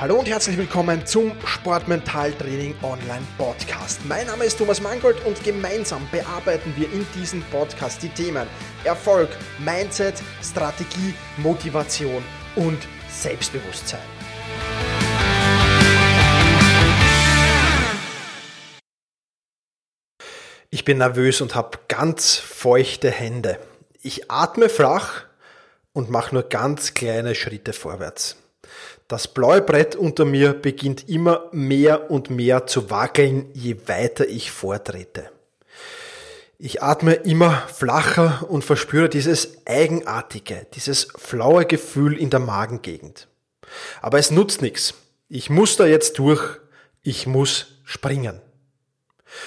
Hallo und herzlich willkommen zum Sportmentaltraining Online Podcast. Mein Name ist Thomas Mangold und gemeinsam bearbeiten wir in diesem Podcast die Themen Erfolg, Mindset, Strategie, Motivation und Selbstbewusstsein. Ich bin nervös und habe ganz feuchte Hände. Ich atme flach und mache nur ganz kleine Schritte vorwärts. Das blaue Brett unter mir beginnt immer mehr und mehr zu wackeln, je weiter ich vortrete. Ich atme immer flacher und verspüre dieses eigenartige, dieses flaue Gefühl in der Magengegend. Aber es nutzt nichts. Ich muss da jetzt durch. Ich muss springen.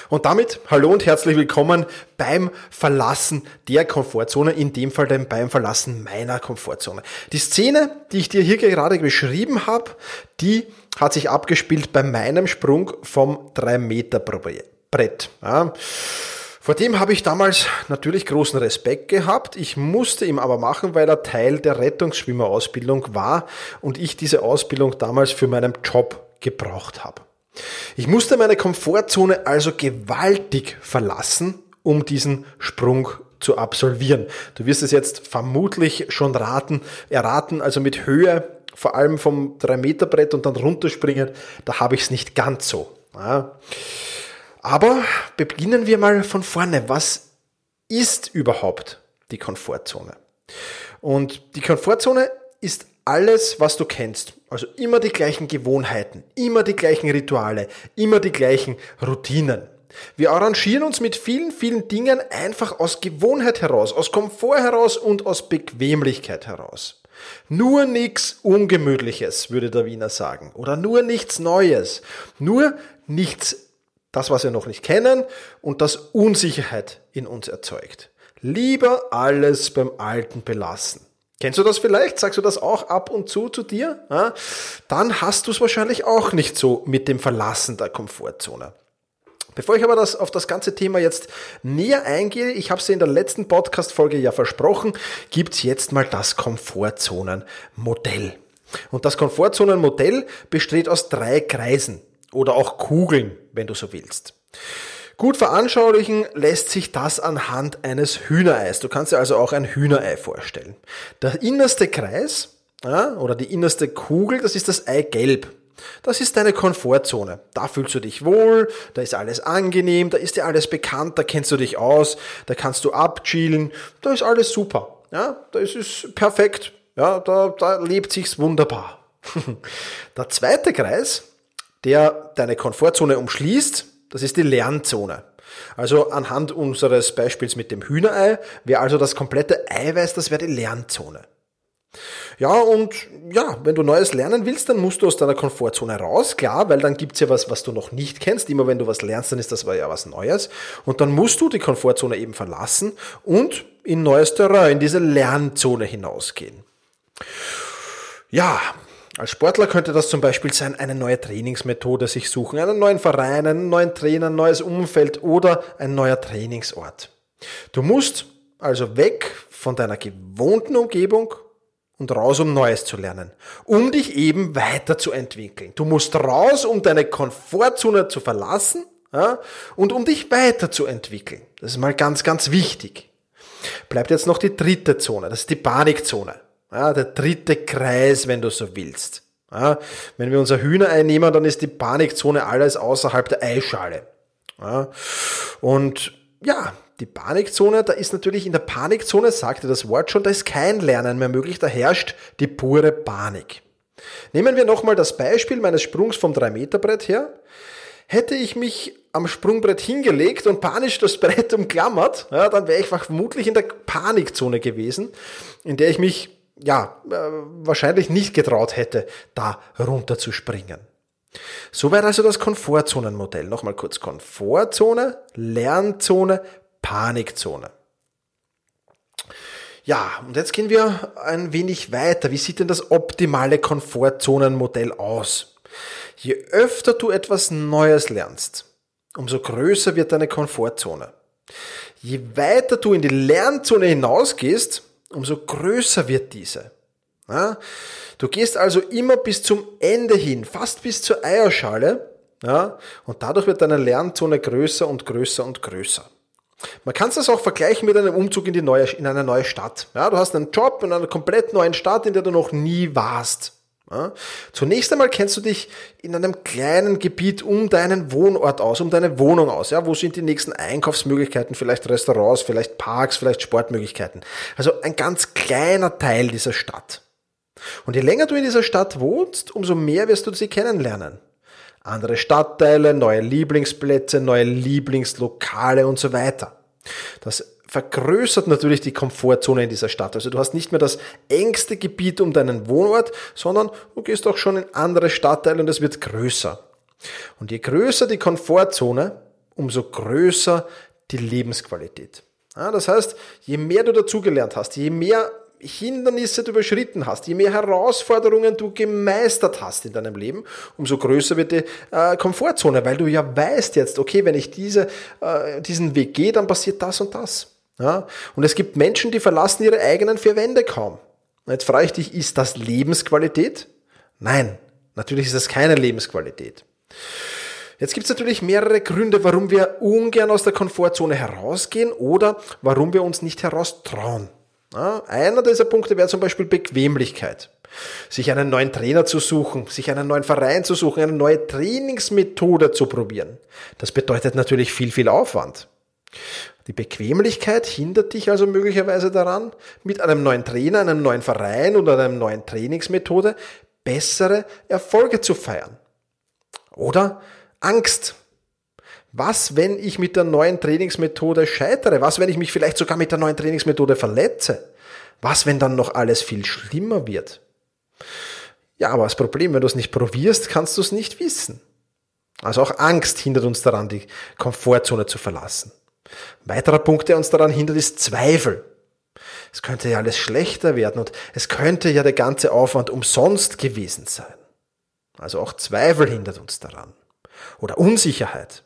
Und damit hallo und herzlich willkommen beim Verlassen der Komfortzone, in dem Fall dann beim Verlassen meiner Komfortzone. Die Szene, die ich dir hier gerade beschrieben habe, die hat sich abgespielt bei meinem Sprung vom 3 Meter Brett. Ja. Vor dem habe ich damals natürlich großen Respekt gehabt. Ich musste ihn aber machen, weil er Teil der Rettungsschwimmerausbildung war und ich diese Ausbildung damals für meinen Job gebraucht habe. Ich musste meine Komfortzone also gewaltig verlassen, um diesen Sprung zu absolvieren. Du wirst es jetzt vermutlich schon raten, erraten, also mit Höhe, vor allem vom 3-Meter-Brett und dann runterspringen, da habe ich es nicht ganz so. Ja. Aber beginnen wir mal von vorne. Was ist überhaupt die Komfortzone? Und die Komfortzone ist alles, was du kennst. Also immer die gleichen Gewohnheiten, immer die gleichen Rituale, immer die gleichen Routinen. Wir arrangieren uns mit vielen, vielen Dingen einfach aus Gewohnheit heraus, aus Komfort heraus und aus Bequemlichkeit heraus. Nur nichts Ungemütliches, würde der Wiener sagen. Oder nur nichts Neues. Nur nichts, das, was wir noch nicht kennen und das Unsicherheit in uns erzeugt. Lieber alles beim Alten belassen. Kennst du das vielleicht? Sagst du das auch ab und zu zu dir? Ja? Dann hast du es wahrscheinlich auch nicht so mit dem Verlassen der Komfortzone. Bevor ich aber das, auf das ganze Thema jetzt näher eingehe, ich habe es in der letzten Podcast-Folge ja versprochen, gibt's jetzt mal das Komfortzonenmodell. Und das Komfortzonenmodell besteht aus drei Kreisen oder auch Kugeln, wenn du so willst. Gut veranschaulichen lässt sich das anhand eines Hühnereis. Du kannst dir also auch ein Hühnerei vorstellen. Der innerste Kreis ja, oder die innerste Kugel, das ist das Eigelb. Das ist deine Komfortzone. Da fühlst du dich wohl, da ist alles angenehm, da ist dir alles bekannt, da kennst du dich aus, da kannst du abchillen, da ist alles super. Ja, da ist es perfekt. Ja, da, da lebt sich's wunderbar. Der zweite Kreis, der deine Komfortzone umschließt, das ist die Lernzone. Also anhand unseres Beispiels mit dem Hühnerei wäre also das komplette Eiweiß, das wäre die Lernzone. Ja, und ja, wenn du Neues lernen willst, dann musst du aus deiner Komfortzone raus, klar, weil dann gibt's ja was, was du noch nicht kennst. Immer wenn du was lernst, dann ist das ja was Neues. Und dann musst du die Komfortzone eben verlassen und in neues Terrain, in diese Lernzone hinausgehen. Ja, als Sportler könnte das zum Beispiel sein, eine neue Trainingsmethode sich suchen, einen neuen Verein, einen neuen Trainer, ein neues Umfeld oder ein neuer Trainingsort. Du musst also weg von deiner gewohnten Umgebung und raus, um Neues zu lernen, um dich eben weiterzuentwickeln. Du musst raus, um deine Komfortzone zu verlassen ja, und um dich weiterzuentwickeln. Das ist mal ganz, ganz wichtig. Bleibt jetzt noch die dritte Zone, das ist die Panikzone. Ja, der dritte Kreis, wenn du so willst. Ja, wenn wir unser Hühnerei nehmen, dann ist die Panikzone alles außerhalb der Eischale. Ja, und ja, die Panikzone, da ist natürlich in der Panikzone, sagte das Wort schon, da ist kein Lernen mehr möglich, da herrscht die pure Panik. Nehmen wir nochmal das Beispiel meines Sprungs vom 3-Meter-Brett her. Hätte ich mich am Sprungbrett hingelegt und panisch das Brett umklammert, ja, dann wäre ich vermutlich in der Panikzone gewesen, in der ich mich ja, äh, wahrscheinlich nicht getraut hätte, da runter zu springen. Soweit also das Komfortzonenmodell. Nochmal kurz Komfortzone, Lernzone, Panikzone. Ja, und jetzt gehen wir ein wenig weiter. Wie sieht denn das optimale Komfortzonenmodell aus? Je öfter du etwas Neues lernst, umso größer wird deine Komfortzone. Je weiter du in die Lernzone hinausgehst, umso größer wird diese. Ja? Du gehst also immer bis zum Ende hin, fast bis zur Eierschale. Ja? Und dadurch wird deine Lernzone größer und größer und größer. Man kann das auch vergleichen mit einem Umzug in, die neue, in eine neue Stadt. Ja, du hast einen Job in einer komplett neuen Stadt, in der du noch nie warst. Ja, zunächst einmal kennst du dich in einem kleinen Gebiet um deinen Wohnort aus, um deine Wohnung aus. Ja, wo sind die nächsten Einkaufsmöglichkeiten? Vielleicht Restaurants, vielleicht Parks, vielleicht Sportmöglichkeiten. Also ein ganz kleiner Teil dieser Stadt. Und je länger du in dieser Stadt wohnst, umso mehr wirst du sie kennenlernen. Andere Stadtteile, neue Lieblingsplätze, neue Lieblingslokale und so weiter. Das vergrößert natürlich die Komfortzone in dieser Stadt. Also du hast nicht mehr das engste Gebiet um deinen Wohnort, sondern du gehst auch schon in andere Stadtteile und es wird größer. Und je größer die Komfortzone, umso größer die Lebensqualität. Ja, das heißt, je mehr du dazugelernt hast, je mehr Hindernisse du überschritten hast, je mehr Herausforderungen du gemeistert hast in deinem Leben, umso größer wird die äh, Komfortzone, weil du ja weißt jetzt, okay, wenn ich diese, äh, diesen Weg gehe, dann passiert das und das. Ja? Und es gibt Menschen, die verlassen ihre eigenen vier Wände kaum. Jetzt frage ich dich, ist das Lebensqualität? Nein, natürlich ist das keine Lebensqualität. Jetzt gibt es natürlich mehrere Gründe, warum wir ungern aus der Komfortzone herausgehen oder warum wir uns nicht heraustrauen. Ja, einer dieser Punkte wäre zum Beispiel Bequemlichkeit. Sich einen neuen Trainer zu suchen, sich einen neuen Verein zu suchen, eine neue Trainingsmethode zu probieren. Das bedeutet natürlich viel, viel Aufwand. Die Bequemlichkeit hindert dich also möglicherweise daran, mit einem neuen Trainer, einem neuen Verein oder einer neuen Trainingsmethode bessere Erfolge zu feiern. Oder Angst. Was, wenn ich mit der neuen Trainingsmethode scheitere? Was, wenn ich mich vielleicht sogar mit der neuen Trainingsmethode verletze? Was, wenn dann noch alles viel schlimmer wird? Ja, aber das Problem, wenn du es nicht probierst, kannst du es nicht wissen. Also auch Angst hindert uns daran, die Komfortzone zu verlassen. Ein weiterer Punkt, der uns daran hindert, ist Zweifel. Es könnte ja alles schlechter werden und es könnte ja der ganze Aufwand umsonst gewesen sein. Also auch Zweifel hindert uns daran. Oder Unsicherheit.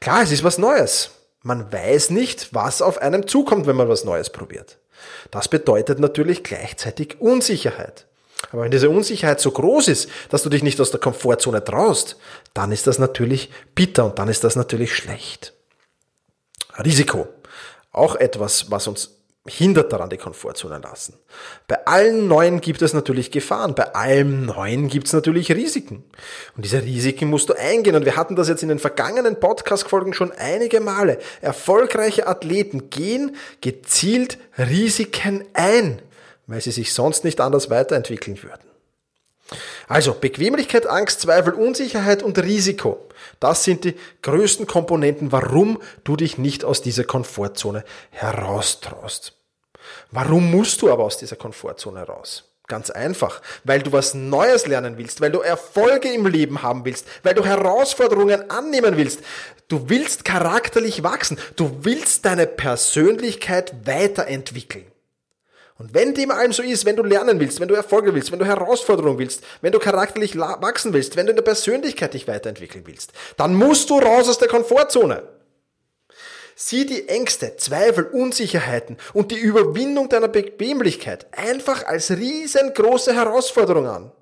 Klar, es ist was Neues. Man weiß nicht, was auf einem zukommt, wenn man was Neues probiert. Das bedeutet natürlich gleichzeitig Unsicherheit. Aber wenn diese Unsicherheit so groß ist, dass du dich nicht aus der Komfortzone traust, dann ist das natürlich bitter und dann ist das natürlich schlecht. Risiko. Auch etwas, was uns hindert daran, die Komfortzone lassen. Bei allen Neuen gibt es natürlich Gefahren, bei allem Neuen gibt es natürlich Risiken. Und diese Risiken musst du eingehen. Und wir hatten das jetzt in den vergangenen Podcast-Folgen schon einige Male. Erfolgreiche Athleten gehen gezielt Risiken ein, weil sie sich sonst nicht anders weiterentwickeln würden. Also Bequemlichkeit, Angst, Zweifel, Unsicherheit und Risiko. Das sind die größten Komponenten, warum du dich nicht aus dieser Komfortzone heraustraust. Warum musst du aber aus dieser Komfortzone raus? Ganz einfach, weil du was Neues lernen willst, weil du Erfolge im Leben haben willst, weil du Herausforderungen annehmen willst. Du willst charakterlich wachsen, du willst deine Persönlichkeit weiterentwickeln. Und wenn dem allem so ist, wenn du lernen willst, wenn du Erfolge willst, wenn du Herausforderungen willst, wenn du charakterlich wachsen willst, wenn du in der Persönlichkeit dich weiterentwickeln willst, dann musst du raus aus der Komfortzone. Sieh die Ängste, Zweifel, Unsicherheiten und die Überwindung deiner Bequemlichkeit einfach als riesengroße Herausforderung an.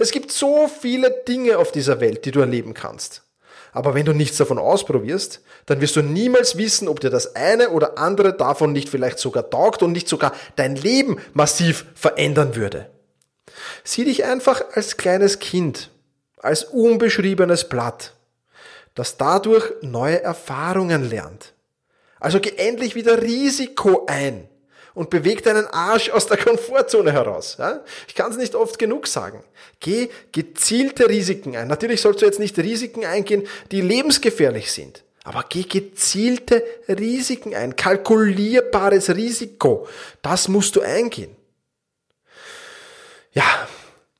Es gibt so viele Dinge auf dieser Welt, die du erleben kannst. Aber wenn du nichts davon ausprobierst, dann wirst du niemals wissen, ob dir das eine oder andere davon nicht vielleicht sogar taugt und nicht sogar dein Leben massiv verändern würde. Sieh dich einfach als kleines Kind, als unbeschriebenes Blatt, das dadurch neue Erfahrungen lernt. Also geh endlich wieder Risiko ein und beweg deinen Arsch aus der Komfortzone heraus. Ja? Ich kann es nicht oft genug sagen. Geh gezielte Risiken ein. Natürlich sollst du jetzt nicht Risiken eingehen, die lebensgefährlich sind. Aber geh gezielte Risiken ein. Kalkulierbares Risiko. Das musst du eingehen. Ja,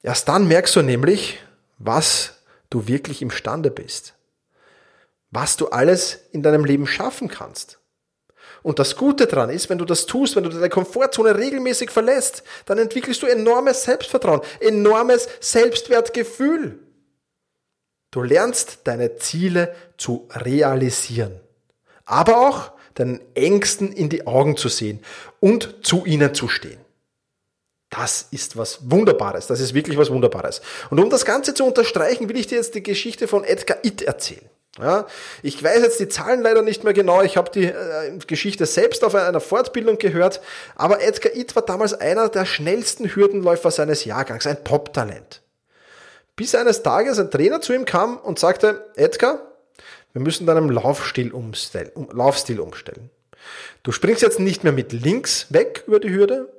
erst dann merkst du nämlich, was du wirklich imstande bist. Was du alles in deinem Leben schaffen kannst. Und das Gute daran ist, wenn du das tust, wenn du deine Komfortzone regelmäßig verlässt, dann entwickelst du enormes Selbstvertrauen, enormes Selbstwertgefühl. Du lernst deine Ziele zu realisieren, aber auch deinen Ängsten in die Augen zu sehen und zu ihnen zu stehen. Das ist was Wunderbares. Das ist wirklich was Wunderbares. Und um das Ganze zu unterstreichen, will ich dir jetzt die Geschichte von Edgar Itt erzählen. Ja, ich weiß jetzt die Zahlen leider nicht mehr genau. Ich habe die äh, Geschichte selbst auf einer Fortbildung gehört. Aber Edgar Itt war damals einer der schnellsten Hürdenläufer seines Jahrgangs, ein Top-Talent. Bis eines Tages ein Trainer zu ihm kam und sagte, Edgar, wir müssen deinen Laufstil umstellen, um, Laufstil umstellen. Du springst jetzt nicht mehr mit links weg über die Hürde,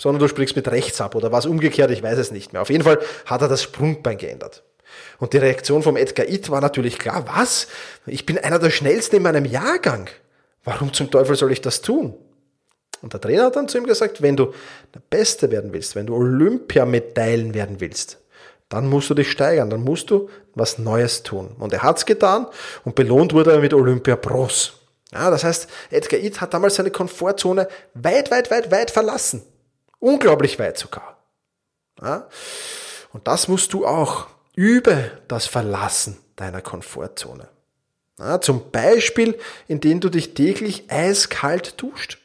sondern du springst mit rechts ab oder was umgekehrt, ich weiß es nicht mehr. Auf jeden Fall hat er das Sprungbein geändert. Und die Reaktion vom Edgar Itt war natürlich klar, was? Ich bin einer der schnellsten in meinem Jahrgang. Warum zum Teufel soll ich das tun? Und der Trainer hat dann zu ihm gesagt, wenn du der Beste werden willst, wenn du Olympiamedaillen werden willst, dann musst du dich steigern, dann musst du was Neues tun. Und er hat's getan und belohnt wurde er mit Olympia Pros. Ja, das heißt, Edgar Itt hat damals seine Komfortzone weit, weit, weit, weit verlassen. Unglaublich weit sogar. Ja, und das musst du auch. Übe das Verlassen deiner Komfortzone. Ja, zum Beispiel, indem du dich täglich eiskalt duscht.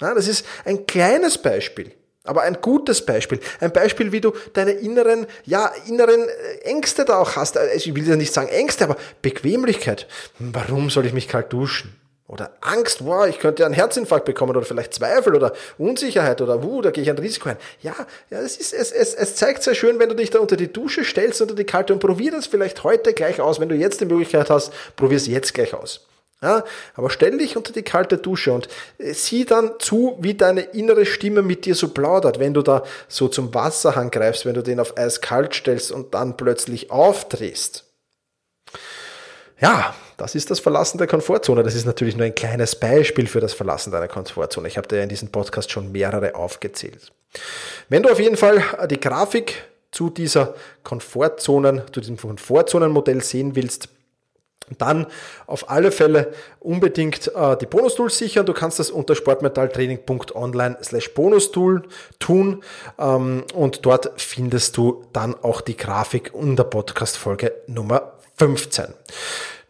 Ja, das ist ein kleines Beispiel. Aber ein gutes Beispiel. Ein Beispiel, wie du deine inneren, ja, inneren äh, Ängste da auch hast. Also ich will ja nicht sagen Ängste, aber Bequemlichkeit. Warum soll ich mich kalt duschen? Oder Angst, wow, ich könnte einen Herzinfarkt bekommen oder vielleicht Zweifel oder Unsicherheit oder wuh, da gehe ich ein Risiko ein. Ja, ja, es ist, es, es, es zeigt sehr schön, wenn du dich da unter die Dusche stellst, unter die kalte und probier das vielleicht heute gleich aus. Wenn du jetzt die Möglichkeit hast, probier es jetzt gleich aus. Ja, aber stell dich unter die kalte Dusche und äh, sieh dann zu, wie deine innere Stimme mit dir so plaudert, wenn du da so zum Wasserhang greifst, wenn du den auf eiskalt stellst und dann plötzlich aufdrehst. Ja, das ist das Verlassen der Komfortzone. Das ist natürlich nur ein kleines Beispiel für das Verlassen deiner Komfortzone. Ich habe dir in diesem Podcast schon mehrere aufgezählt. Wenn du auf jeden Fall die Grafik zu dieser Komfortzonen, zu diesem Komfortzonenmodell sehen willst, dann auf alle Fälle unbedingt äh, die Bonustools sichern. Du kannst das unter sportmetalltraining.online slash Bonustool tun ähm, und dort findest du dann auch die Grafik in der Podcast-Folge Nummer 15.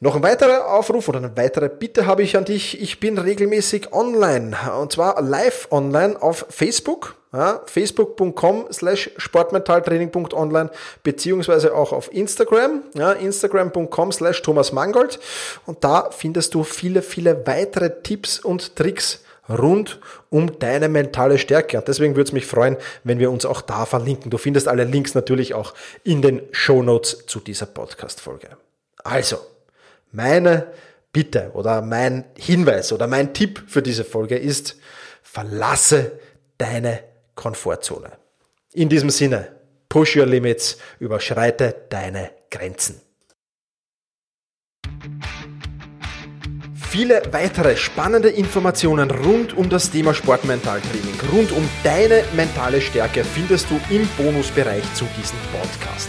Noch ein weiterer Aufruf oder eine weitere Bitte habe ich an dich. Ich bin regelmäßig online und zwar live online auf Facebook ja, facebook.com slash sportmentaltraining.online beziehungsweise auch auf Instagram, ja, instagram.com slash Thomas Mangold und da findest du viele, viele weitere Tipps und Tricks rund um deine mentale Stärke. Und deswegen würde es mich freuen, wenn wir uns auch da verlinken. Du findest alle Links natürlich auch in den Show Notes zu dieser Podcast-Folge. Also, meine Bitte oder mein Hinweis oder mein Tipp für diese Folge ist, verlasse deine Komfortzone. In diesem Sinne, push your limits, überschreite deine Grenzen. Viele weitere spannende Informationen rund um das Thema Sportmentaltraining, rund um deine mentale Stärke findest du im Bonusbereich zu diesem Podcast.